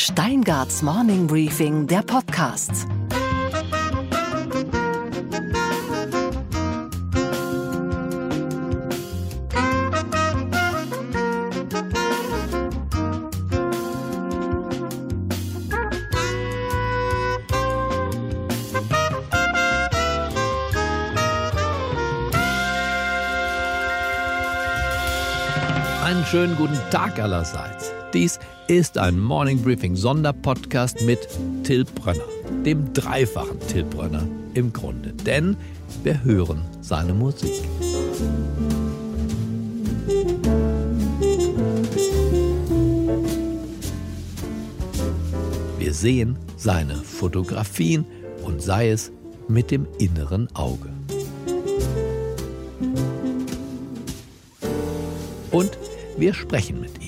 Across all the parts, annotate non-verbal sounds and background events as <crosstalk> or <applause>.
Steingarts Morning Briefing, der Podcast. Einen schönen guten Tag allerseits. Dies ist ein Morning Briefing Sonderpodcast mit Till Brönner, dem dreifachen Till Brönner im Grunde. Denn wir hören seine Musik. Wir sehen seine Fotografien und sei es mit dem inneren Auge. Und wir sprechen mit ihm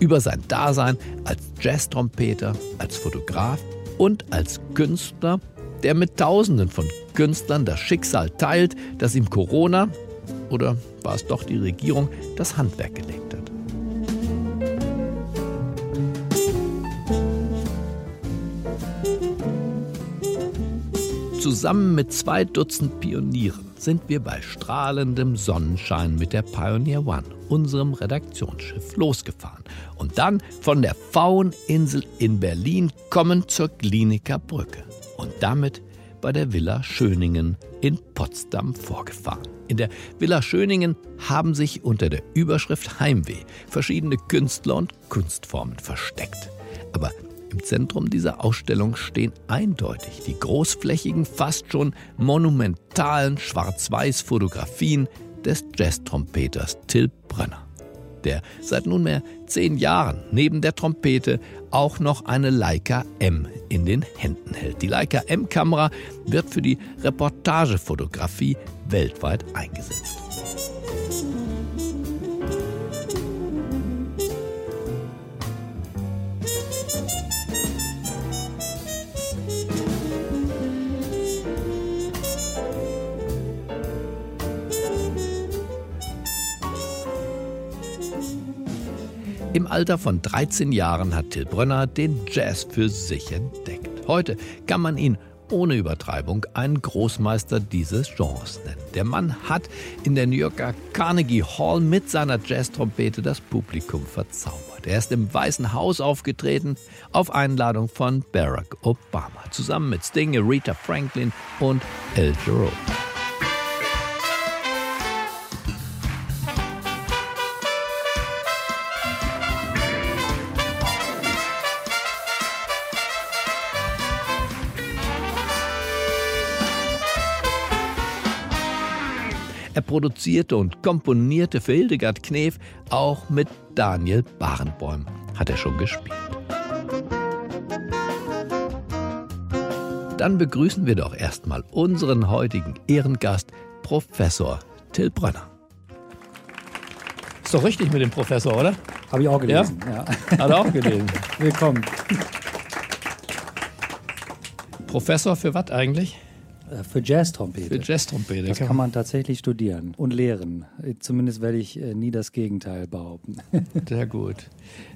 über sein Dasein als Jazztrompeter, als Fotograf und als Künstler, der mit Tausenden von Künstlern das Schicksal teilt, dass ihm Corona oder war es doch die Regierung das Handwerk gelegt hat. Zusammen mit zwei Dutzend Pionieren sind wir bei strahlendem Sonnenschein mit der Pioneer One, unserem Redaktionsschiff, losgefahren dann von der Pfaueninsel in Berlin kommen zur Kliniker Brücke und damit bei der Villa Schöningen in Potsdam vorgefahren. In der Villa Schöningen haben sich unter der Überschrift Heimweh verschiedene Künstler und Kunstformen versteckt. Aber im Zentrum dieser Ausstellung stehen eindeutig die großflächigen, fast schon monumentalen Schwarz-Weiß-Fotografien des Jazztrompeters Till Brönner, der seit nunmehr zehn Jahren neben der Trompete auch noch eine Leica M in den Händen hält. Die Leica M-Kamera wird für die Reportagefotografie weltweit eingesetzt. Im Alter von 13 Jahren hat Till Brönner den Jazz für sich entdeckt. Heute kann man ihn ohne Übertreibung einen Großmeister dieses Genres nennen. Der Mann hat in der New Yorker Carnegie Hall mit seiner Jazztrompete das Publikum verzaubert. Er ist im Weißen Haus aufgetreten auf Einladung von Barack Obama, zusammen mit Sting, Aretha Franklin und El Giro. Produzierte und komponierte für Hildegard Knef, auch mit Daniel Barenboim hat er schon gespielt. Dann begrüßen wir doch erstmal unseren heutigen Ehrengast, Professor Till Brönner. Ist doch richtig mit dem Professor, oder? Habe ich auch gelesen. Ja? ja. Hat er auch gelesen. <laughs> Willkommen. Professor für was eigentlich? Äh, für Jazztrompete. Für Jazztrompete. Das kann man tatsächlich studieren und lehren. Zumindest werde ich äh, nie das Gegenteil behaupten. <laughs> Sehr gut.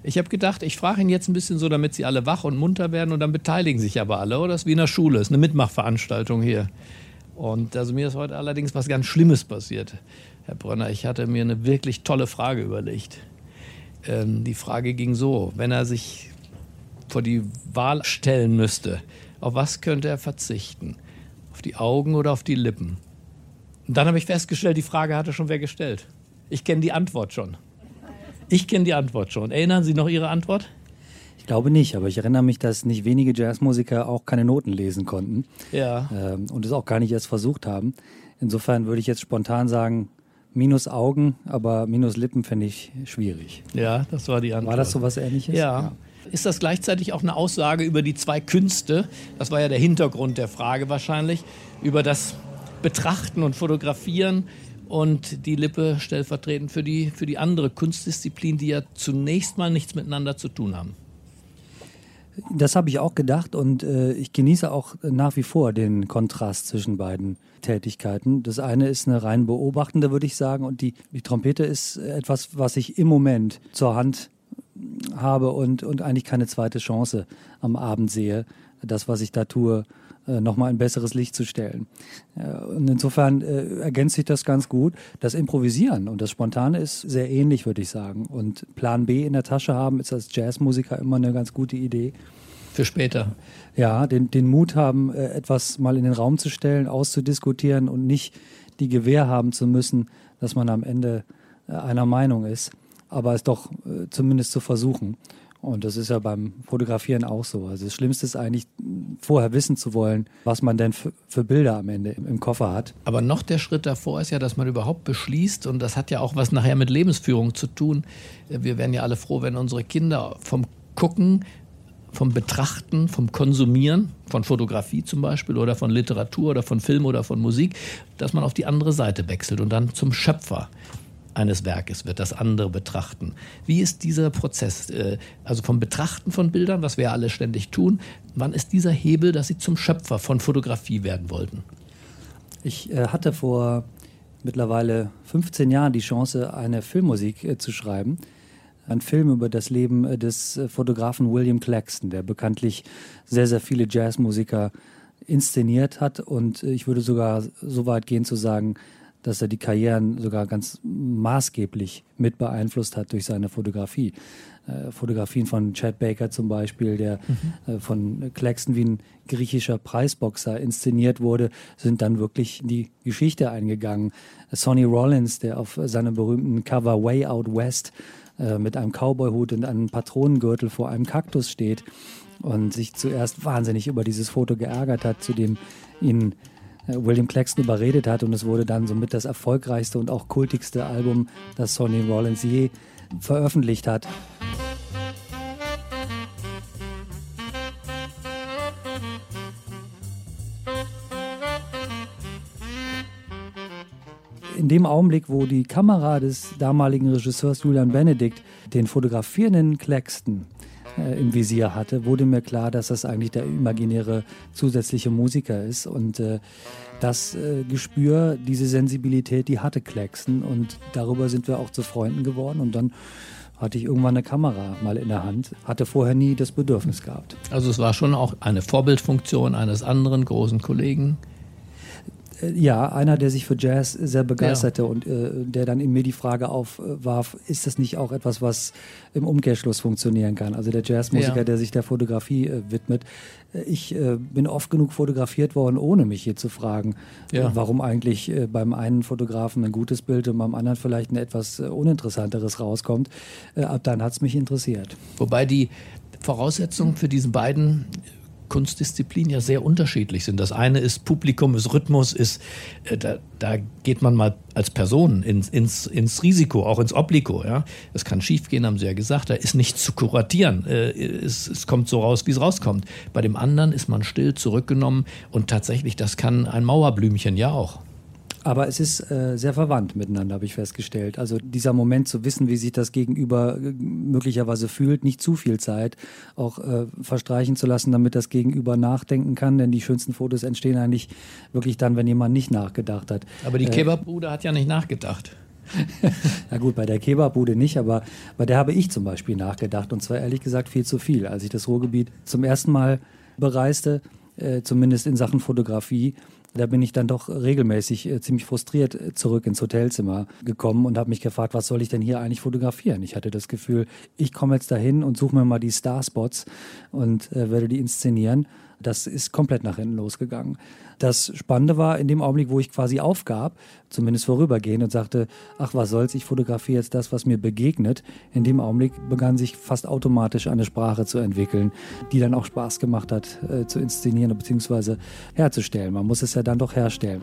Ich habe gedacht, ich frage ihn jetzt ein bisschen so, damit Sie alle wach und munter werden und dann beteiligen sich aber alle, oder? Das ist wie in der Schule, das ist eine Mitmachveranstaltung hier. Und also mir ist heute allerdings was ganz Schlimmes passiert, Herr Brönner. Ich hatte mir eine wirklich tolle Frage überlegt. Ähm, die Frage ging so, wenn er sich vor die Wahl stellen müsste, auf was könnte er verzichten? Auf die Augen oder auf die Lippen? Und dann habe ich festgestellt, die Frage hatte schon wer gestellt. Ich kenne die Antwort schon. Ich kenne die Antwort schon. Erinnern Sie noch Ihre Antwort? Ich glaube nicht, aber ich erinnere mich, dass nicht wenige Jazzmusiker auch keine Noten lesen konnten. Ja. Ähm, und es auch gar nicht erst versucht haben. Insofern würde ich jetzt spontan sagen, minus Augen, aber minus Lippen fände ich schwierig. Ja, das war die Antwort. War das so was ähnliches? ja. ja. Ist das gleichzeitig auch eine Aussage über die zwei Künste? Das war ja der Hintergrund der Frage wahrscheinlich. Über das Betrachten und Fotografieren und die Lippe stellvertretend für die, für die andere Kunstdisziplin, die ja zunächst mal nichts miteinander zu tun haben. Das habe ich auch gedacht und äh, ich genieße auch nach wie vor den Kontrast zwischen beiden Tätigkeiten. Das eine ist eine rein beobachtende, würde ich sagen, und die, die Trompete ist etwas, was ich im Moment zur Hand habe und, und eigentlich keine zweite Chance am Abend sehe, das, was ich da tue, äh, nochmal ein besseres Licht zu stellen. Und insofern äh, ergänzt sich das ganz gut. Das Improvisieren und das Spontane ist sehr ähnlich, würde ich sagen. Und Plan B in der Tasche haben ist als Jazzmusiker immer eine ganz gute Idee. Für später. Ja, den, den Mut haben, äh, etwas mal in den Raum zu stellen, auszudiskutieren und nicht die Gewähr haben zu müssen, dass man am Ende einer Meinung ist, aber es doch zumindest zu versuchen. Und das ist ja beim Fotografieren auch so. Also das Schlimmste ist eigentlich, vorher wissen zu wollen, was man denn für, Bilder am Ende im Koffer hat. Aber noch der Schritt davor ist ja, dass man überhaupt beschließt, und das hat ja auch was nachher mit Lebensführung zu tun. Wir wären ja alle froh, wenn unsere Kinder vom Gucken, vom Betrachten, vom Konsumieren, von Fotografie zum Beispiel oder von Literatur oder von Film oder von Musik, dass man auf die andere Seite wechselt und dann zum Schöpfer eines Werkes wird, das andere betrachten. Wie ist dieser Prozess, äh, also vom Betrachten von Bildern, was wir alle ständig tun, wann ist dieser Hebel, dass Sie zum Schöpfer von Fotografie werden wollten? Ich äh, hatte vor mittlerweile 15 Jahren die Chance, eine Filmmusik äh, zu schreiben. Ein Film über das Leben des Fotografen William Claxton, der bekanntlich sehr, sehr viele Jazzmusiker inszeniert hat. Und ich würde sogar so weit gehen zu sagen, dass er die Karrieren sogar ganz maßgeblich mit beeinflusst hat durch seine Fotografie. Äh, Fotografien von Chad Baker zum Beispiel, der mhm. äh, von Claxton wie ein griechischer Preisboxer inszeniert wurde, sind dann wirklich in die Geschichte eingegangen. Sonny Rollins, der auf seinem berühmten Cover Way Out West äh, mit einem Cowboyhut und einem Patronengürtel vor einem Kaktus steht und sich zuerst wahnsinnig über dieses Foto geärgert hat, zu dem ihn William Claxton überredet hat und es wurde dann somit das erfolgreichste und auch kultigste Album, das Sonny Rollins je veröffentlicht hat. In dem Augenblick, wo die Kamera des damaligen Regisseurs Julian Benedict den fotografierenden Claxton äh, im Visier hatte, wurde mir klar, dass das eigentlich der imaginäre zusätzliche Musiker ist. Und äh, das äh, Gespür, diese Sensibilität, die hatte Claxton. Und darüber sind wir auch zu Freunden geworden. Und dann hatte ich irgendwann eine Kamera mal in der Hand, hatte vorher nie das Bedürfnis gehabt. Also es war schon auch eine Vorbildfunktion eines anderen großen Kollegen. Äh, ja, einer, der sich für Jazz sehr begeisterte ja. und äh, der dann in mir die Frage aufwarf, ist das nicht auch etwas, was im Umkehrschluss funktionieren kann? Also der Jazzmusiker, ja. der sich der Fotografie äh, widmet. Äh, ich äh, bin oft genug fotografiert worden, ohne mich hier zu fragen, äh, ja. warum eigentlich beim einen Fotografen ein gutes Bild und beim anderen vielleicht ein etwas uninteressanteres rauskommt. ab dann hat es mich interessiert. Wobei die Voraussetzungen für diesen beiden Kunstdisziplinen ja sehr unterschiedlich sind. Das eine ist Publikum, ist Rhythmus, ist, äh, da, da geht man mal als Person ins, ins, ins Risiko, auch ins Obligo. Ja? Es kann schiefgehen, haben Sie ja gesagt, da ist nichts zu kuratieren. Äh, es, es kommt so raus, wie es rauskommt. Bei dem anderen ist man still zurückgenommen und tatsächlich, das kann ein Mauerblümchen ja auch. Aber es ist äh, sehr verwandt miteinander, habe ich festgestellt. Also dieser Moment zu wissen, wie sich das Gegenüber äh, möglicherweise fühlt, nicht zu viel Zeit auch äh, verstreichen zu lassen, damit das Gegenüber nachdenken kann. Denn die schönsten Fotos entstehen eigentlich wirklich dann, wenn jemand nicht nachgedacht hat. Aber die äh, Kebabbude hat ja nicht nachgedacht. <laughs> ja gut, bei der Kebabbude nicht, aber bei der habe ich zum Beispiel nachgedacht und zwar ehrlich gesagt viel zu viel. Als ich das Ruhrgebiet zum ersten Mal bereiste, äh, zumindest in Sachen Fotografie, da bin ich dann doch regelmäßig äh, ziemlich frustriert äh, zurück ins Hotelzimmer gekommen und habe mich gefragt, was soll ich denn hier eigentlich fotografieren? Ich hatte das Gefühl, ich komme jetzt dahin und suche mir mal die Starspots und äh, werde die inszenieren. Das ist komplett nach hinten losgegangen. Das Spannende war in dem Augenblick, wo ich quasi aufgab, zumindest vorübergehend und sagte, ach was soll's, ich fotografiere jetzt das, was mir begegnet. In dem Augenblick begann sich fast automatisch eine Sprache zu entwickeln, die dann auch Spaß gemacht hat äh, zu inszenieren bzw. herzustellen. Man muss es ja dann doch herstellen.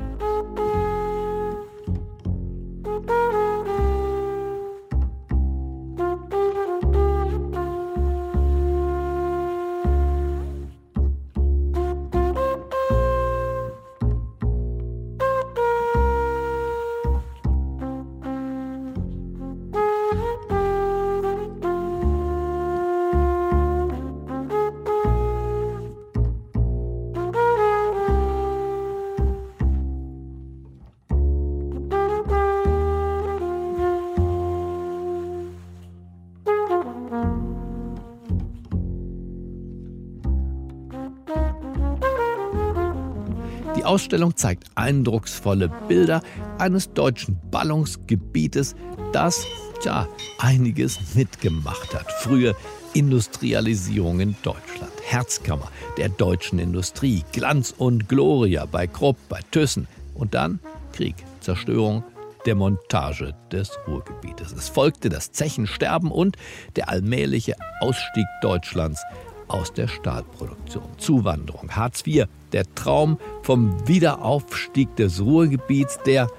Ausstellung zeigt eindrucksvolle Bilder eines deutschen Ballungsgebietes, das, tja, einiges mitgemacht hat. Frühe Industrialisierung in Deutschland, Herzkammer der deutschen Industrie, Glanz und Gloria bei Krupp, bei Thyssen und dann Krieg, Zerstörung, der Montage des Ruhrgebietes. Es folgte das Zechensterben und der allmähliche Ausstieg Deutschlands aus der Stahlproduktion. Zuwanderung, Hartz IV, der Traum vom Wiederaufstieg des Ruhrgebiets, der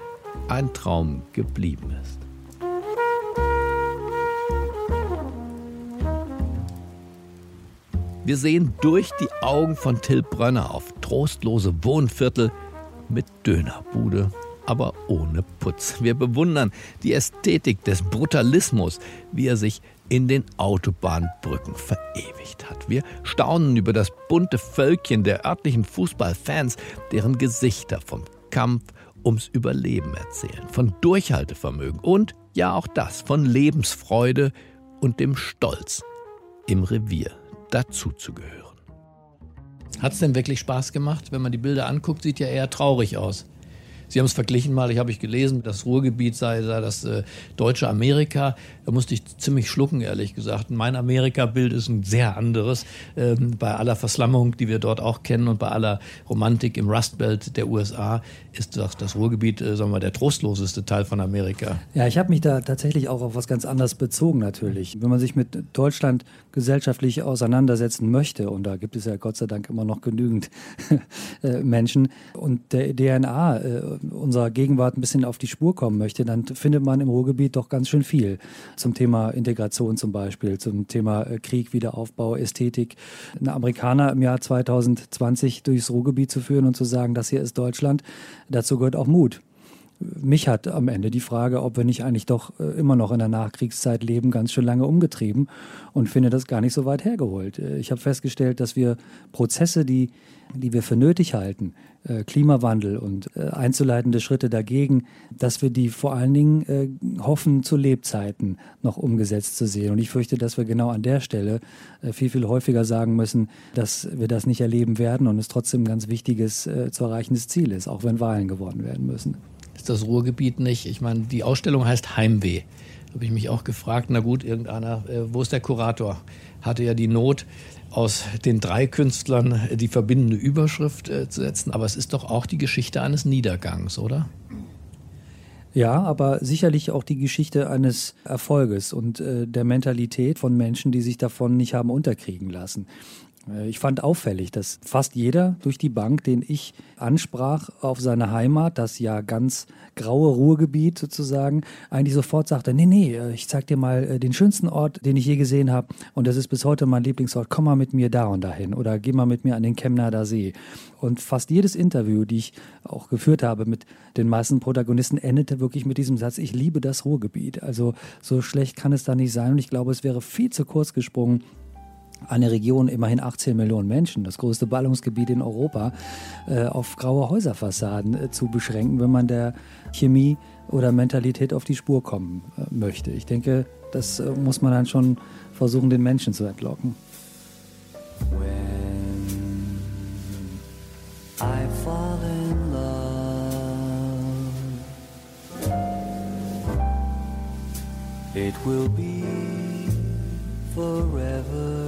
ein Traum geblieben ist. Wir sehen durch die Augen von Till Brönner auf trostlose Wohnviertel mit Dönerbude, aber ohne Putz. Wir bewundern die Ästhetik des Brutalismus, wie er sich in den Autobahnbrücken verewigt hat. Wir staunen über das bunte Völkchen der örtlichen Fußballfans, deren Gesichter vom Kampf ums Überleben erzählen, von Durchhaltevermögen und ja auch das, von Lebensfreude und dem Stolz im Revier dazuzugehören. Hat es denn wirklich Spaß gemacht? Wenn man die Bilder anguckt, sieht ja eher traurig aus. Sie haben es verglichen mal, ich habe ich gelesen, das Ruhrgebiet sei, sei das äh, deutsche Amerika. Da musste ich ziemlich schlucken, ehrlich gesagt. Mein Amerika-Bild ist ein sehr anderes. Ähm, bei aller Verslammung, die wir dort auch kennen und bei aller Romantik im Rust Belt der USA ist das, das Ruhrgebiet, äh, sagen wir, der trostloseste Teil von Amerika. Ja, ich habe mich da tatsächlich auch auf was ganz anderes bezogen natürlich. Wenn man sich mit Deutschland gesellschaftlich auseinandersetzen möchte, und da gibt es ja Gott sei Dank immer noch genügend <laughs> äh, Menschen, und der DNA äh, unserer Gegenwart ein bisschen auf die Spur kommen möchte, dann findet man im Ruhrgebiet doch ganz schön viel zum Thema Integration zum Beispiel, zum Thema äh, Krieg, Wiederaufbau, Ästhetik. Ein Amerikaner im Jahr 2020 durchs Ruhrgebiet zu führen und zu sagen, das hier ist Deutschland, dazu gehört auch Mut mich hat am Ende die Frage, ob wir nicht eigentlich doch äh, immer noch in der Nachkriegszeit leben, ganz schön lange umgetrieben und finde das gar nicht so weit hergeholt. Äh, ich habe festgestellt, dass wir Prozesse, die, die wir für nötig halten, äh, Klimawandel und einzuleitende Schritte dagegen, dass wir die vor allen Dingen hoffen, zu Lebzeiten noch umgesetzt zu sehen. Und ich fürchte, dass wir genau an der Stelle viel, viel häufiger sagen müssen, dass wir das nicht erleben werden und es trotzdem ein ganz wichtiges zu erreichendes Ziel ist, auch wenn Wahlen gewonnen werden müssen ist das Ruhrgebiet nicht. Ich meine, die Ausstellung heißt Heimweh. Habe ich mich auch gefragt, na gut, irgendeiner, äh, wo ist der Kurator? Hatte ja die Not, aus den drei Künstlern äh, die verbindende Überschrift äh, zu setzen. Aber es ist doch auch die Geschichte eines Niedergangs, oder? Ja, aber sicherlich auch die Geschichte eines Erfolges und äh, der Mentalität von Menschen, die sich davon nicht haben unterkriegen lassen. Äh, ich fand auffällig, dass fast jeder durch die Bank, den ich ansprach auf seine Heimat, das ja ganz graue Ruhrgebiet sozusagen, eigentlich sofort sagte, nee, nee, äh, ich zeig dir mal äh, den schönsten Ort, den ich je gesehen habe und das ist bis heute mein Lieblingsort, komm mal mit mir da und dahin oder geh mal mit mir an den Chemnader See. Und fast jedes Interview, die ich auch geführt habe mit den meisten Protagonisten, endete wirklich mit diesem Satz, ich liebe das Ruhrgebiet. Also so schlecht kann es da nicht sein und ich glaube, es wäre viel zu kurz gesprungen, eine Region, immerhin 18 Millionen Menschen, das größte Ballungsgebiet in Europa, äh, auf graue Häuserfassaden äh, zu beschränken, wenn man der Chemie oder Mentalität auf die Spur kommen äh, möchte. Ich denke, das äh, muss man dann schon versuchen, den Menschen zu entlocken. When I fall in love, it will be forever.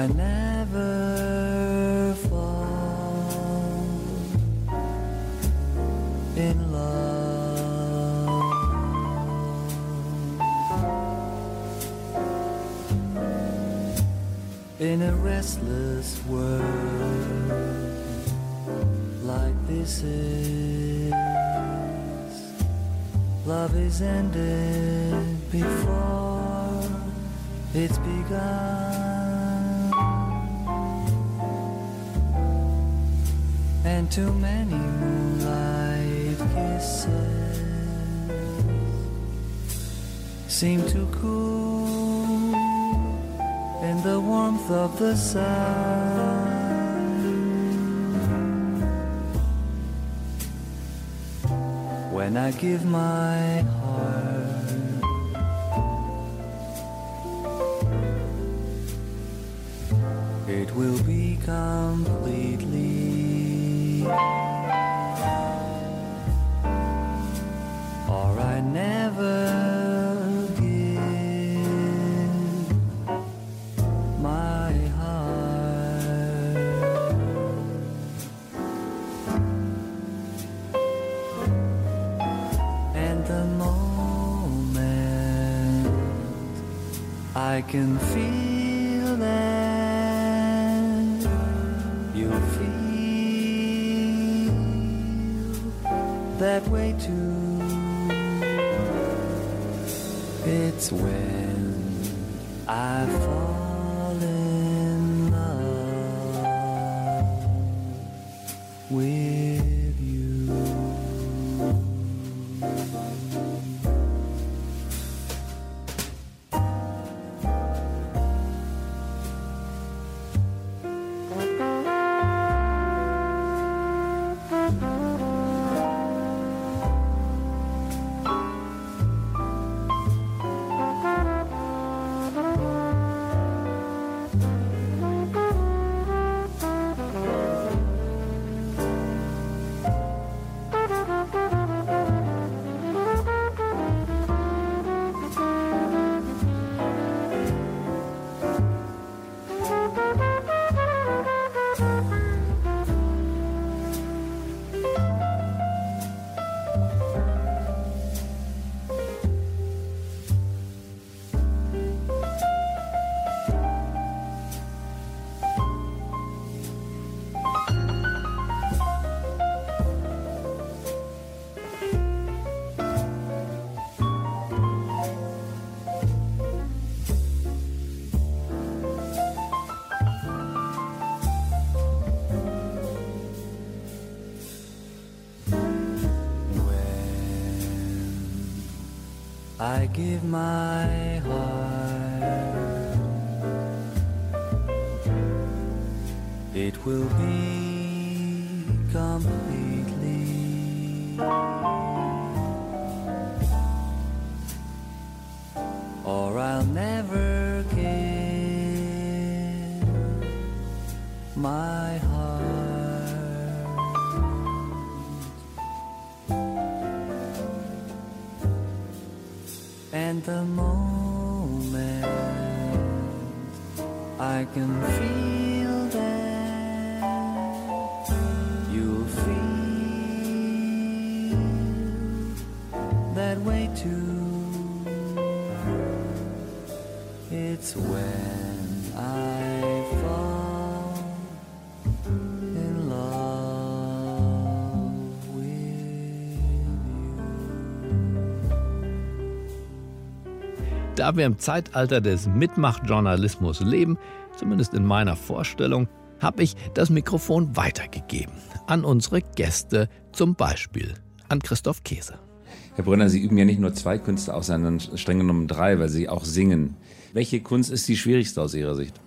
I never fall in love. In a restless world like this is, love is ended before it's begun. And too many moonlight kisses seem to cool in the warmth of the sun. When I give my heart, it will be completely. I can feel that you feel that way too. It's when I give my heart. It will be completely. Or I'll never give my can feel that you'll feel that way too. It's when I fall in love with Da wir im Zeitalter des Mitmachjournalismus leben, zumindest in meiner Vorstellung, habe ich das Mikrofon weitergegeben an unsere Gäste, zum Beispiel an Christoph Käse. Herr Brunner, Sie üben ja nicht nur zwei Künste aus, sondern streng genommen drei, weil Sie auch singen. Welche Kunst ist die schwierigste aus Ihrer Sicht?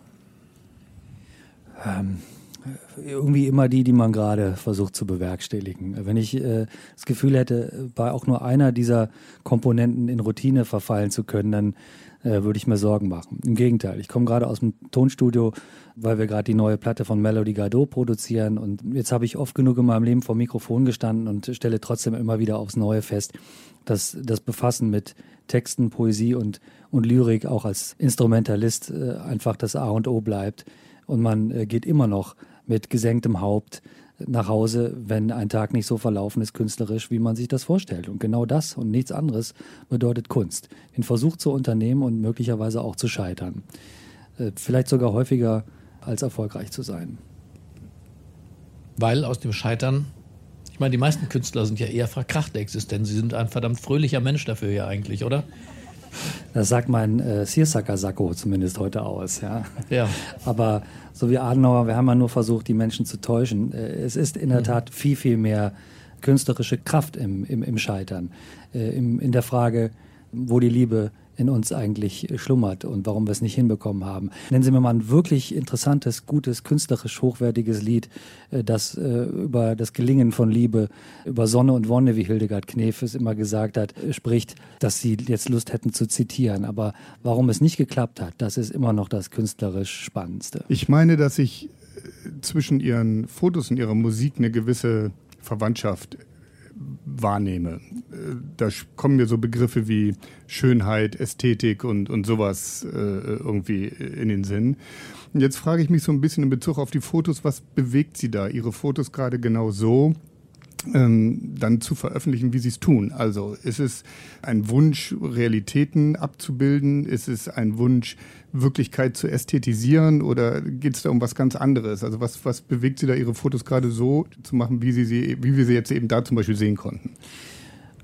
irgendwie immer die, die man gerade versucht zu bewerkstelligen. Wenn ich äh, das Gefühl hätte, bei auch nur einer dieser Komponenten in Routine verfallen zu können, dann äh, würde ich mir Sorgen machen. Im Gegenteil, ich komme gerade aus dem Tonstudio, weil wir gerade die neue Platte von Melody Gardot produzieren und jetzt habe ich oft genug in meinem Leben vor Mikrofon gestanden und stelle trotzdem immer wieder aufs Neue fest, dass das Befassen mit Texten, Poesie und, und Lyrik auch als Instrumentalist äh, einfach das A und O bleibt und man äh, geht immer noch mit gesenktem Haupt nach Hause, wenn ein Tag nicht so verlaufen ist künstlerisch, wie man sich das vorstellt. Und genau das und nichts anderes bedeutet Kunst. Den Versuch zu unternehmen und möglicherweise auch zu scheitern. Äh, vielleicht sogar häufiger als erfolgreich zu sein. Weil aus dem Scheitern, ich meine, die meisten Künstler sind ja eher verkrachte Existenz. Sie sind ein verdammt fröhlicher Mensch dafür ja eigentlich, oder? Das sagt mein äh, Searsucker-Sakko zumindest heute aus. Ja. Ja. <laughs> Aber so wie Adenauer, wir haben ja nur versucht, die Menschen zu täuschen. Äh, es ist in der Tat viel, viel mehr künstlerische Kraft im, im, im Scheitern. Äh, im, in der Frage, wo die Liebe in uns eigentlich schlummert und warum wir es nicht hinbekommen haben. Nennen Sie mir mal ein wirklich interessantes, gutes, künstlerisch hochwertiges Lied, äh, das äh, über das Gelingen von Liebe, über Sonne und Wonne, wie Hildegard Knef es immer gesagt hat, spricht, dass Sie jetzt Lust hätten zu zitieren. Aber warum es nicht geklappt hat, das ist immer noch das künstlerisch Spannendste. Ich meine, dass ich äh, zwischen Ihren Fotos und Ihrer Musik eine gewisse Verwandtschaft wahrnehme. Äh, da kommen mir so Begriffe wie Schönheit, Ästhetik und, und sowas äh, irgendwie in den Sinn. Und jetzt frage ich mich so ein bisschen in Bezug auf die Fotos, was bewegt Sie da, Ihre Fotos gerade genau so, ähm, dann zu veröffentlichen, wie sie es tun. Also ist es ein Wunsch, Realitäten abzubilden? Ist es ein Wunsch, Wirklichkeit zu ästhetisieren? Oder geht es da um was ganz anderes? Also was, was bewegt Sie da, Ihre Fotos gerade so zu machen, wie, sie, sie, wie wir sie jetzt eben da zum Beispiel sehen konnten?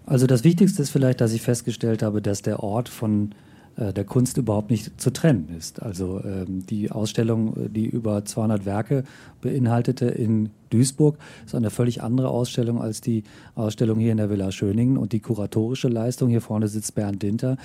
Also das Wichtigste ist vielleicht, dass ich festgestellt habe, dass der Ort von äh, der Kunst überhaupt nicht zu trennen ist. Also ähm, die Ausstellung, die über 200 Werke beinhaltete in Duisburg, ist eine völlig andere Ausstellung als die Ausstellung hier in der Villa Schöningen und die kuratorische Leistung. Hier vorne sitzt Bernd Dinter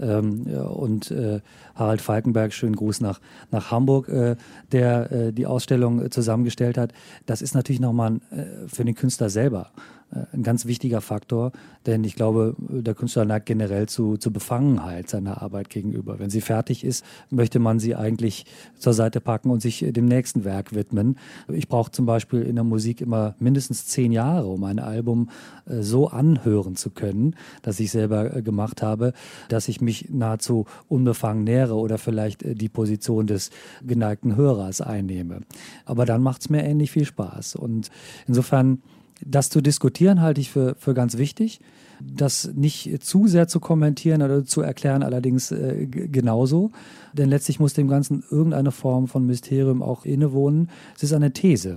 ähm, und äh, Harald Falkenberg, schönen Gruß nach, nach Hamburg, äh, der äh, die Ausstellung zusammengestellt hat. Das ist natürlich nochmal äh, für den Künstler selber äh, ein ganz wichtiger Faktor, denn ich glaube, der Künstler neigt generell zu, zu Befangenheit seiner Arbeit gegenüber. Wenn sie fertig ist, möchte man sie eigentlich zur Seite packen und sich dem nächsten Werk widmen. Ich brauche zum Beispiel in der Musik immer mindestens zehn Jahre, um ein Album äh, so anhören zu können, das ich selber äh, gemacht habe, dass ich mich nahezu unbefangen nähere oder vielleicht die Position des geneigten Hörers einnehme. Aber dann macht es mir ähnlich viel Spaß. Und insofern das zu diskutieren halte ich für, für ganz wichtig. Das nicht zu sehr zu kommentieren oder zu erklären, allerdings äh, genauso. Denn letztlich muss dem Ganzen irgendeine Form von Mysterium auch innewohnen. Es ist eine These,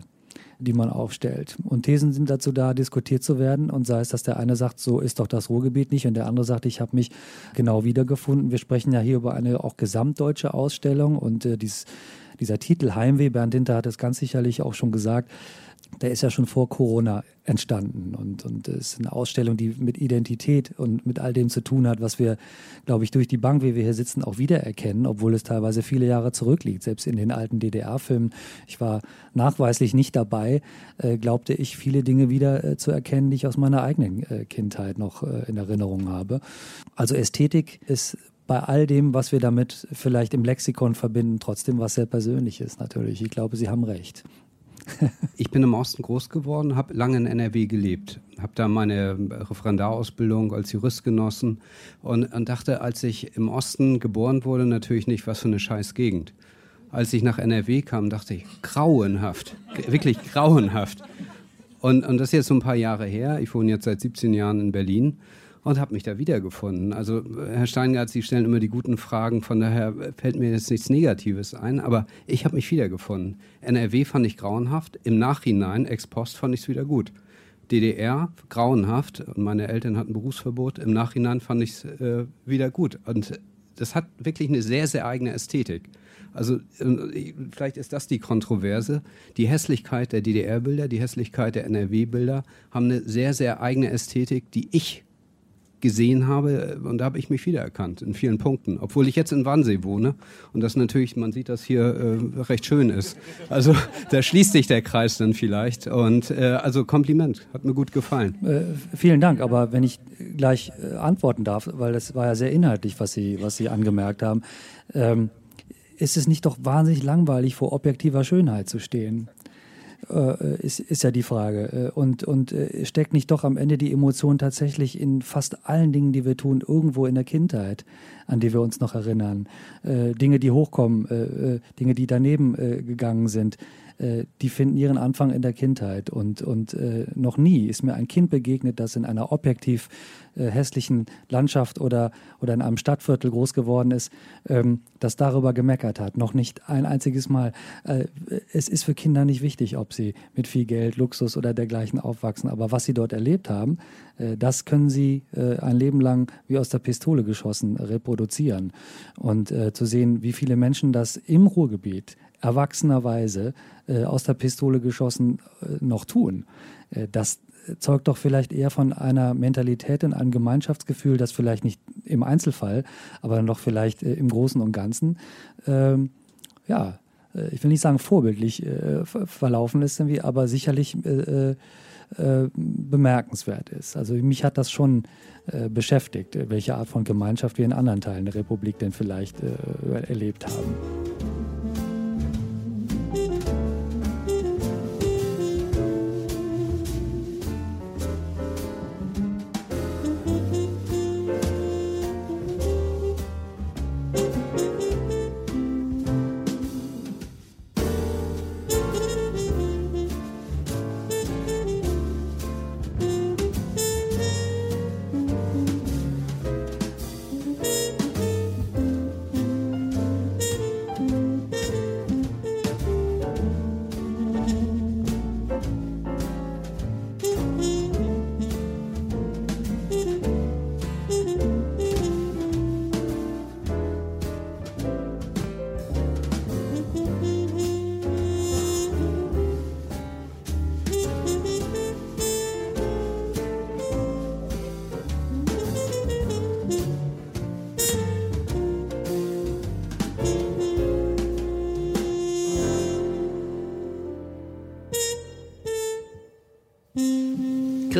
die man aufstellt. Und Thesen sind dazu da, diskutiert zu werden. Und sei es, dass der eine sagt, so ist doch das Ruhrgebiet nicht, und der andere sagt, ich habe mich genau wiedergefunden. Wir sprechen ja hier über eine auch gesamtdeutsche Ausstellung und äh, dies, dieser Titel Heimweh, Bernd Hinter hat es ganz sicherlich auch schon gesagt, der ist ja schon vor Corona entstanden und, und ist eine Ausstellung, die mit Identität und mit all dem zu tun hat, was wir, glaube ich, durch die Bank, wie wir hier sitzen, auch wiedererkennen, obwohl es teilweise viele Jahre zurückliegt. Selbst in den alten DDR-Filmen, ich war nachweislich nicht dabei, äh, glaubte ich, viele Dinge wieder äh, zu erkennen, die ich aus meiner eigenen äh, Kindheit noch äh, in Erinnerung habe. Also Ästhetik ist bei all dem, was wir damit vielleicht im Lexikon verbinden, trotzdem was sehr Persönliches natürlich. Ich glaube, Sie haben recht. <laughs> ich bin im Osten groß geworden, habe lange in NRW gelebt, habe da meine Referendarausbildung als Jurist genossen und, und, dachte, als ich im Osten geboren wurde, natürlich nicht, was für eine scheiß Gegend. Als ich nach NRW kam, dachte ich, grauenhaft, wirklich grauenhaft. Und, und das ist jetzt so ein paar Jahre her. Ich wohne jetzt seit 17 Jahren in Berlin und habe mich da wiedergefunden. Also Herr Steingart, Sie stellen immer die guten Fragen, von daher fällt mir jetzt nichts Negatives ein, aber ich habe mich wiedergefunden. NRW fand ich grauenhaft, im Nachhinein, ex post, fand ich es wieder gut. DDR, grauenhaft, und meine Eltern hatten Berufsverbot, im Nachhinein fand ich es äh, wieder gut. Und das hat wirklich eine sehr, sehr eigene Ästhetik. Also äh, vielleicht ist das die Kontroverse. Die Hässlichkeit der DDR-Bilder, die Hässlichkeit der NRW-Bilder haben eine sehr, sehr eigene Ästhetik, die ich gesehen habe und da habe ich mich wiedererkannt in vielen Punkten, obwohl ich jetzt in Wannsee wohne und das natürlich, man sieht, dass hier äh, recht schön ist. Also <laughs> da schließt sich der Kreis dann vielleicht und äh, also Kompliment, hat mir gut gefallen. Äh, vielen Dank, aber wenn ich gleich äh, antworten darf, weil das war ja sehr inhaltlich, was Sie, was Sie angemerkt haben. Ähm, ist es nicht doch wahnsinnig langweilig, vor objektiver Schönheit zu stehen? Äh, ist, ist ja die Frage. Äh, und, und äh, steckt nicht doch am Ende die Emotion tatsächlich in fast allen Dingen, die wir tun, irgendwo in der Kindheit, an die wir uns noch erinnern? Dinge, die hochkommen, Dinge, die daneben gegangen sind, äh, die finden ihren Anfang in der Kindheit. Und, und äh, noch nie ist mir ein Kind begegnet, das in einer objektiv äh, hässlichen Landschaft oder, oder in einem Stadtviertel groß geworden ist, ähm, das darüber gemeckert hat. Noch nicht ein einziges Mal. Äh, es ist für Kinder nicht wichtig, ob sie mit viel Geld, Luxus oder dergleichen aufwachsen. Aber was sie dort erlebt haben, äh, das können sie ein Leben lang wie aus der Pistole geschossen reproduzieren. Und zu sehen, wie viele Menschen das im Ruhrgebiet erwachsenerweise äh, aus der Pistole geschossen äh, noch tun. Äh, das zeugt doch vielleicht eher von einer Mentalität und einem Gemeinschaftsgefühl, das vielleicht nicht im Einzelfall, aber doch vielleicht äh, im Großen und Ganzen, ähm, ja, äh, ich will nicht sagen vorbildlich äh, verlaufen ist, irgendwie, aber sicherlich äh, äh, bemerkenswert ist. Also mich hat das schon äh, beschäftigt, welche Art von Gemeinschaft wir in anderen Teilen der Republik denn vielleicht erlebt haben.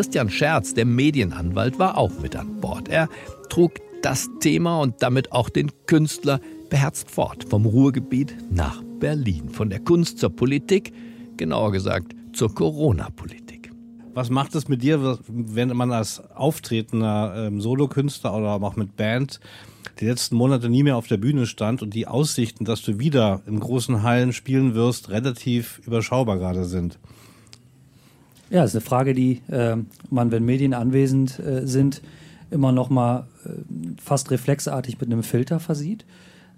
Christian Scherz, der Medienanwalt, war auch mit an Bord. Er trug das Thema und damit auch den Künstler beherzt fort. Vom Ruhrgebiet nach Berlin. Von der Kunst zur Politik, genauer gesagt zur Corona-Politik. Was macht es mit dir, wenn man als auftretender ähm, Solokünstler oder auch mit Band die letzten Monate nie mehr auf der Bühne stand und die Aussichten, dass du wieder in großen Hallen spielen wirst, relativ überschaubar gerade sind? Ja, ist eine Frage, die äh, man, wenn Medien anwesend äh, sind, immer noch mal äh, fast reflexartig mit einem Filter versieht,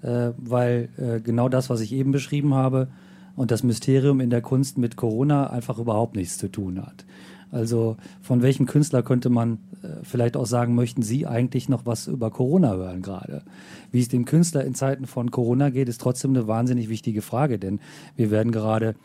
äh, weil äh, genau das, was ich eben beschrieben habe, und das Mysterium in der Kunst mit Corona einfach überhaupt nichts zu tun hat. Also von welchem Künstler könnte man äh, vielleicht auch sagen, möchten Sie eigentlich noch was über Corona hören gerade? Wie es dem Künstler in Zeiten von Corona geht, ist trotzdem eine wahnsinnig wichtige Frage, denn wir werden gerade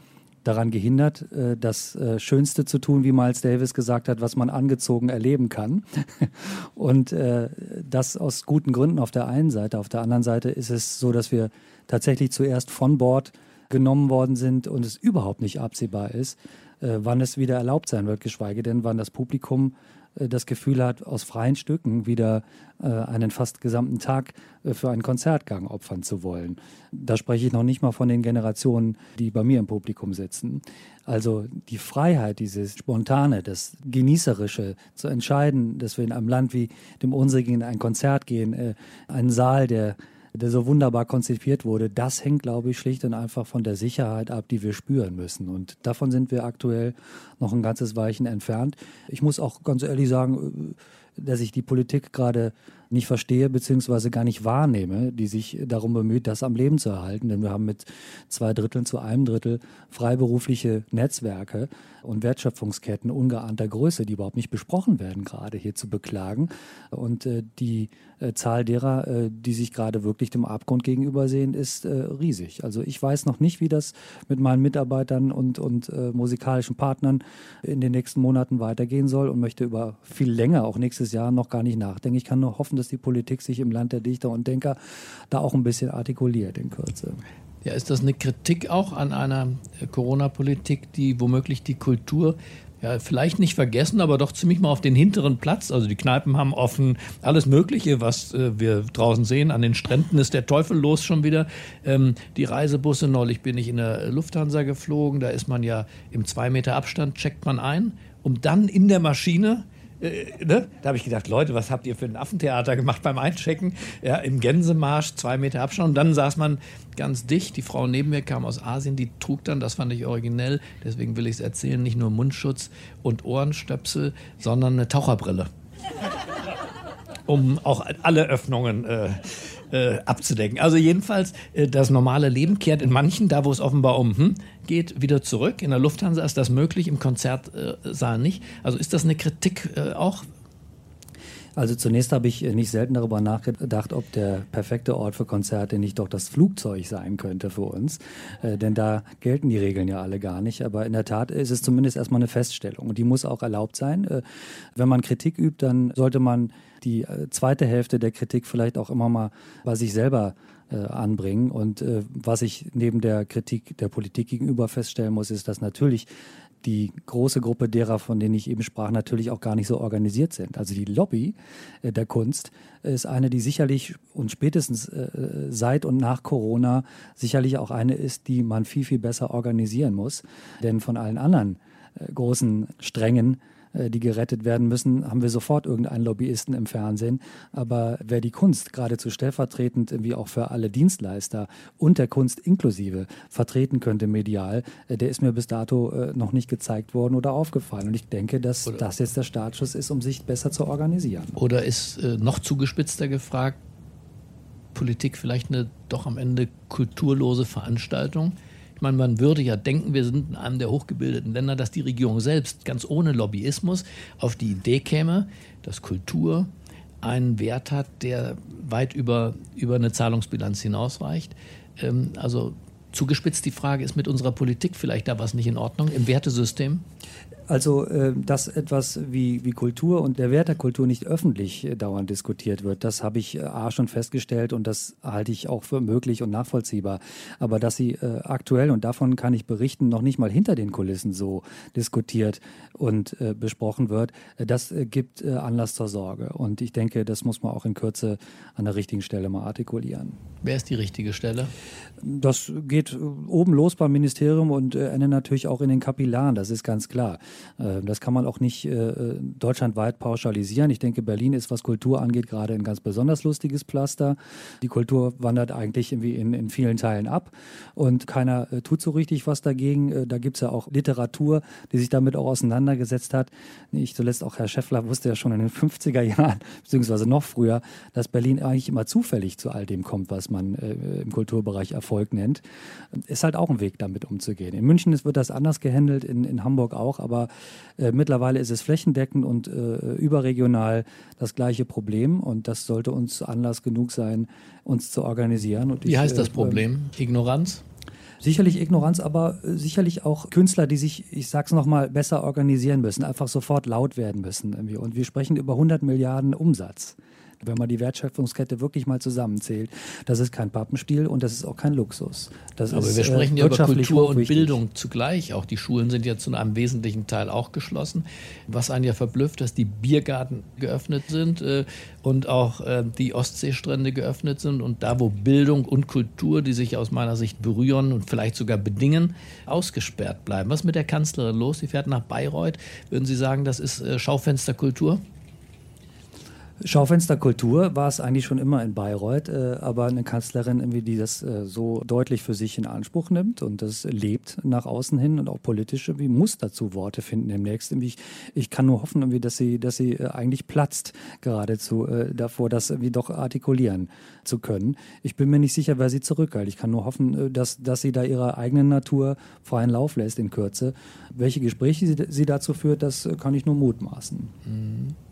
daran gehindert, äh, das äh, Schönste zu tun, wie Miles Davis gesagt hat, was man angezogen erleben kann. <laughs> Und äh, das aus guten Gründen auf der einen Seite. Auf der anderen Seite ist es so, dass wir tatsächlich zuerst von Bord genommen worden sind und es überhaupt nicht absehbar ist, wann es wieder erlaubt sein wird, geschweige denn, wann das Publikum das Gefühl hat, aus freien Stücken wieder äh, einen fast gesamten Tag äh, für einen Konzertgang opfern zu wollen. Da spreche ich noch nicht mal von den Generationen, die bei mir im Publikum sitzen. Also die Freiheit, dieses Spontane, das Genießerische, zu entscheiden, dass wir in einem Land wie dem unsrigen in ein Konzert gehen, äh, einen Saal, der der so wunderbar konzipiert wurde, das hängt, glaube ich, schlicht und einfach von der Sicherheit ab, die wir spüren müssen. Und davon sind wir aktuell noch ein ganzes Weichen entfernt. Ich muss auch ganz ehrlich sagen, dass ich die Politik gerade nicht verstehe beziehungsweise gar nicht wahrnehme, die sich darum bemüht, das am Leben zu erhalten. Denn wir haben mit zwei Dritteln zu einem Drittel freiberufliche Netzwerke und Wertschöpfungsketten ungeahnter Größe, die überhaupt nicht besprochen werden, gerade hier zu beklagen. Und äh, die äh, Zahl derer, äh, die sich gerade wirklich dem Abgrund gegenübersehen, ist äh, riesig. Also ich weiß noch nicht, wie das mit meinen Mitarbeitern und, und äh, musikalischen Partnern in den nächsten Monaten weitergehen soll und möchte über viel länger, auch nächstes Jahr, noch gar nicht nachdenken. Ich kann nur hoffen, dass die Politik sich im Land der Dichter und Denker da auch ein bisschen artikuliert in Kürze. Ja, ist das eine Kritik auch an einer äh, Corona-Politik, die womöglich die Kultur ja, vielleicht nicht vergessen, aber doch ziemlich mal auf den hinteren Platz. Also die Kneipen haben offen, alles Mögliche, was äh, wir draußen sehen. An den Stränden ist der Teufel los schon wieder. Ähm, die Reisebusse, neulich bin ich in der Lufthansa geflogen, da ist man ja im zwei Meter Abstand, checkt man ein, um dann in der Maschine äh, ne? Da habe ich gedacht, Leute, was habt ihr für ein Affentheater gemacht beim Einchecken? Ja, im Gänsemarsch, zwei Meter Abstand. Und dann saß man ganz dicht. Die Frau neben mir kam aus Asien, die trug dann, das fand ich originell, deswegen will ich es erzählen, nicht nur Mundschutz und Ohrenstöpsel, sondern eine Taucherbrille. um auch alle Öffnungen äh, äh, abzudecken. Also jedenfalls, äh, das normale Leben kehrt in manchen, da wo es offenbar um hm, geht, wieder zurück. In der Lufthansa ist das möglich, im Konzertsaal nicht. Also ist das eine Kritik äh, auch? Also zunächst habe ich nicht selten darüber nachgedacht, ob der perfekte Ort für Konzerte nicht doch das Flugzeug sein könnte für uns. Äh, denn da gelten die Regeln ja alle gar nicht. Aber in der Tat ist es zumindest erstmal eine Feststellung. Und die muss auch erlaubt sein. Äh, wenn man Kritik übt, dann sollte man die äh, zweite Hälfte der Kritik vielleicht auch immer mal bei sich selber äh, anbringen. Und äh, was ich neben der Kritik der Politik gegenüber feststellen muss, ist, dass natürlich die große Gruppe derer, von denen ich eben sprach, natürlich auch gar nicht so organisiert sind. Also die Lobby äh, der Kunst ist eine, die sicherlich und spätestens äh, seit und nach Corona sicherlich auch eine ist, die man viel, viel besser organisieren muss. Denn von allen anderen äh, großen Strängen äh, die gerettet werden müssen, haben wir sofort irgendeinen Lobbyisten im Fernsehen. Aber wer die Kunst geradezu stellvertretend wie auch für alle Dienstleister und der Kunst inklusive vertreten könnte medial, äh, der ist mir bis dato äh, noch nicht gezeigt worden oder aufgefallen. Und ich denke, dass oder das jetzt der Startschuss ist, um sich besser zu organisieren. Oder ist noch zugespitzter gefragt, Politik vielleicht eine doch am Ende kulturlose Veranstaltung? Meine, man würde ja denken, wir sind in einem der hochgebildeten Länder, dass die Regierung selbst ganz ohne Lobbyismus auf die Idee käme, dass Kultur einen Wert hat, der weit über, über eine Zahlungsbilanz hinausreicht. Ähm, also zugespitzt die Frage, ist mit unserer Politik vielleicht da was nicht in Ordnung im Wertesystem? Also, äh, dass etwas wie, wie Kultur und der Wert der Kultur nicht öffentlich äh, dauernd diskutiert wird, das habe ich äh, A schon festgestellt und das halte ich auch für möglich und nachvollziehbar. Aber dass sie aktuell, und davon kann ich berichten, noch nicht mal hinter den Kulissen so diskutiert und besprochen wird, das gibt Anlass zur Sorge. Und ich denke, das muss man auch in Kürze an der richtigen Stelle mal artikulieren. Wer ist die richtige Stelle? Das geht oben los beim Ministerium und endet natürlich auch in den Kapillaren, das ist ganz klar. Äh, das kann man auch nicht äh, deutschlandweit pauschalisieren. Ich denke, Berlin ist, was Kultur angeht, gerade ein ganz besonders lustiges Pflaster. Die Kultur wandert eigentlich irgendwie in, in vielen Teilen ab und keiner äh, tut so richtig was dagegen. Da gibt es ja auch Literatur, die sich damit auch auseinandergesetzt hat. Nicht zuletzt auch Herr Schäffler wusste ja schon in den 50er Jahren, <laughs> beziehungsweise noch früher, dass Berlin eigentlich immer zufällig zu all dem kommt, was man im Kulturbereich Erfolg nennt. Ist halt auch ein Weg, damit umzugehen. In München wird das anders gehandelt, in, in Hamburg auch, aber äh, mittlerweile ist es flächendeckend und äh, überregional das gleiche Problem und das sollte uns Anlass genug sein, uns zu organisieren. Und Wie ich, heißt das äh, Problem? Ignoranz? Sicherlich Ignoranz, aber äh, sicherlich auch Künstler, die sich, ich sag's nochmal, besser organisieren müssen, einfach sofort laut werden müssen. Irgendwie. Und wir sprechen über 100 Milliarden Umsatz wenn man die Wertschöpfungskette wirklich mal zusammenzählt. Das ist kein Pappenstiel und das ist auch kein Luxus. Das Aber ist, wir sprechen äh, ja über Kultur und Bildung zugleich. Auch die Schulen sind ja zu einem wesentlichen Teil auch geschlossen. Was einen ja verblüfft, dass die Biergarten geöffnet sind äh, und auch äh, die Ostseestrände geöffnet sind und da, wo Bildung und Kultur, die sich aus meiner Sicht berühren und vielleicht sogar bedingen, ausgesperrt bleiben. Was ist mit der Kanzlerin los? Sie fährt nach Bayreuth. Würden Sie sagen, das ist äh, Schaufensterkultur? Schaufensterkultur war es eigentlich schon immer in Bayreuth, äh, aber eine Kanzlerin, irgendwie, die das äh, so deutlich für sich in Anspruch nimmt und das lebt nach außen hin und auch politisch, irgendwie muss dazu Worte finden demnächst. Ich, ich kann nur hoffen, irgendwie, dass sie, dass sie äh, eigentlich platzt geradezu äh, davor, das irgendwie doch artikulieren zu können. Ich bin mir nicht sicher, wer sie zurückhält. Ich kann nur hoffen, äh, dass, dass sie da ihrer eigenen Natur freien Lauf lässt in Kürze. Welche Gespräche sie, sie dazu führt, das äh, kann ich nur mutmaßen. Mhm.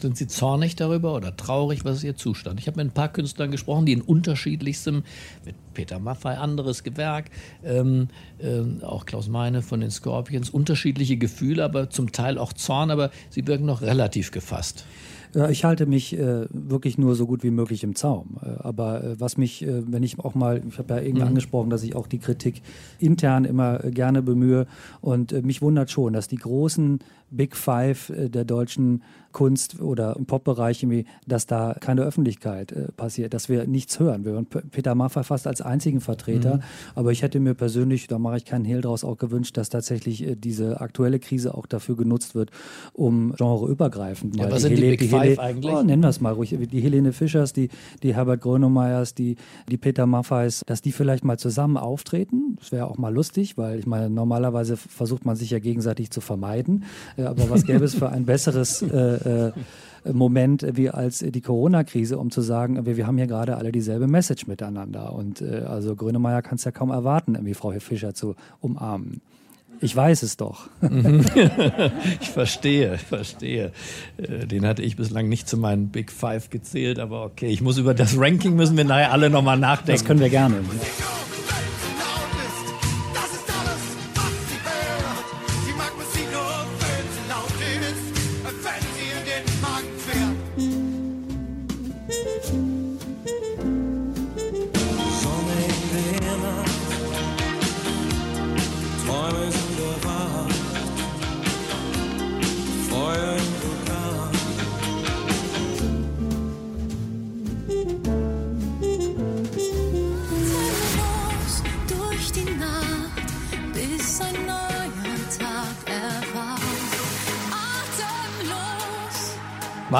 Sind Sie zornig darüber oder traurig? Was ist Ihr Zustand? Ich habe mit ein paar Künstlern gesprochen, die in unterschiedlichstem, mit Peter Maffay, anderes Gewerk, ähm, äh, auch Klaus Meine von den Scorpions, unterschiedliche Gefühle, aber zum Teil auch Zorn, aber sie wirken noch relativ gefasst. Ja, ich halte mich äh, wirklich nur so gut wie möglich im Zaum. Äh, aber äh, was mich, äh, wenn ich auch mal, ich habe ja eben mhm. angesprochen, dass ich auch die Kritik intern immer äh, gerne bemühe und äh, mich wundert schon, dass die großen Big Five der deutschen Kunst oder im Pop-Bereich, dass da keine Öffentlichkeit äh, passiert, dass wir nichts hören. Wir hören Peter Maffay fast als einzigen Vertreter, mhm. aber ich hätte mir persönlich, da mache ich keinen Hehl draus, auch gewünscht, dass tatsächlich äh, diese aktuelle Krise auch dafür genutzt wird, um genreübergreifend ja, was sind die, Big die Hele eigentlich? Oh, nennen wir es mal ruhig. Die Helene Fischers, die, die Herbert Grönemeyers, die, die Peter Maffeis, dass die vielleicht mal zusammen auftreten. Das wäre auch mal lustig, weil ich meine, normalerweise versucht man sich ja gegenseitig zu vermeiden. Äh, aber was gäbe es für ein besseres äh, äh, Moment wie als die Corona-Krise, um zu sagen, wir, wir haben hier gerade alle dieselbe Message miteinander. Und äh, also Grönemeyer kann es ja kaum erwarten, irgendwie Frau Fischer zu umarmen. Ich weiß es doch. <laughs> ich verstehe, verstehe. Äh, Den hatte ich bislang nicht zu meinen Big Five gezählt, aber okay, ich muss über das Ranking müssen wir nachher alle nochmal nachdenken. Das können wir gerne.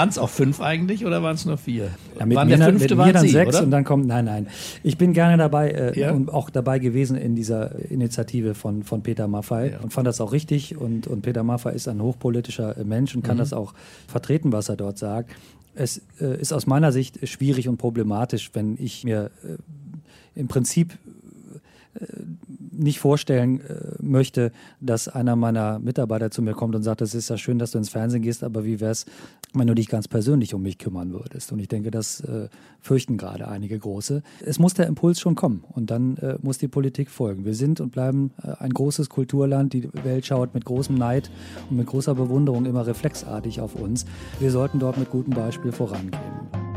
Waren es auch fünf eigentlich oder waren es nur vier? Ja, mit waren mir, der dann- fünfte mit mir dann Sie, sechs oder? und dann kommt, nein, nein. Ich bin gerne dabei äh, Ja? und auch dabei gewesen in dieser Initiative von, von Peter Maffay und fand das auch richtig. Und, und Peter Maffay ist ein hochpolitischer äh, Mensch und kann Mhm. das auch vertreten, was er dort sagt. Es äh, ist aus meiner Sicht schwierig und problematisch, wenn ich mir äh, im Prinzip äh, nicht vorstellen äh, möchte, dass einer meiner Mitarbeiter zu mir kommt und sagt, es ist ja schön, dass du ins Fernsehen gehst, aber wie wär's, wenn du dich ganz persönlich um mich kümmern würdest? Und ich denke, das äh, fürchten gerade einige Große. Es muss der Impuls schon kommen und dann äh, muss die Politik folgen. Wir sind und bleiben äh, ein großes Kulturland. Die Welt schaut mit großem Neid und mit großer Bewunderung immer reflexartig auf uns. Wir sollten dort mit gutem Beispiel vorangehen.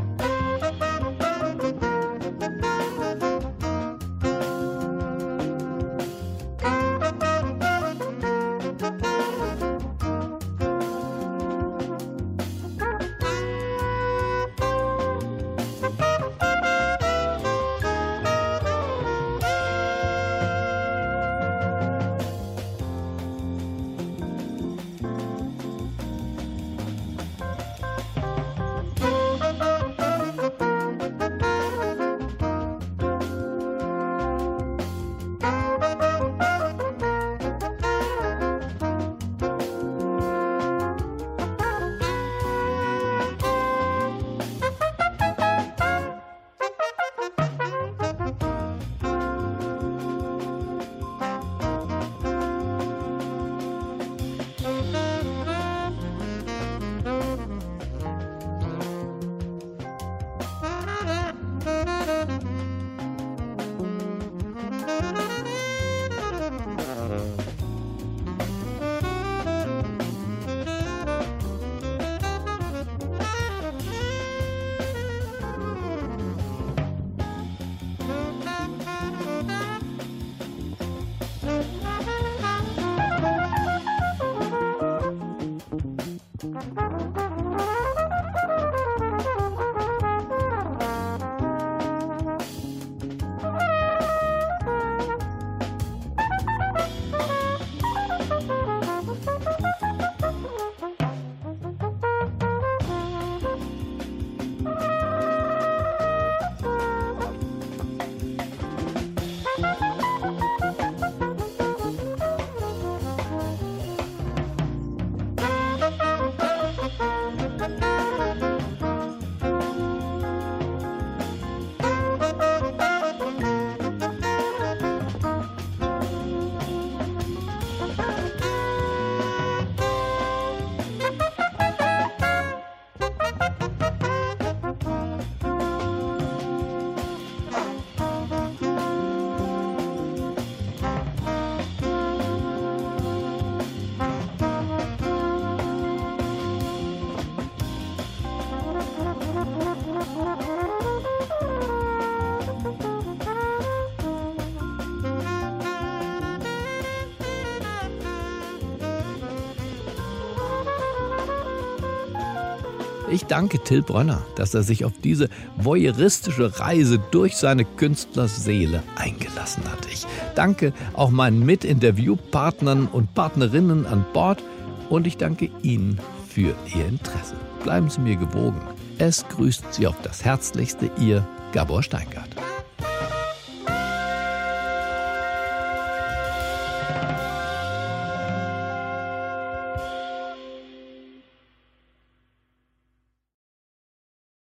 Ich danke Till Brönner, dass er sich auf diese voyeuristische Reise durch seine Künstlerseele eingelassen hat. Ich danke auch meinen Mitinterviewpartnern und Partnerinnen an Bord und ich danke Ihnen für Ihr Interesse. Bleiben Sie mir gewogen. Es grüßt Sie auf das Herzlichste, Ihr Gabor Steingart.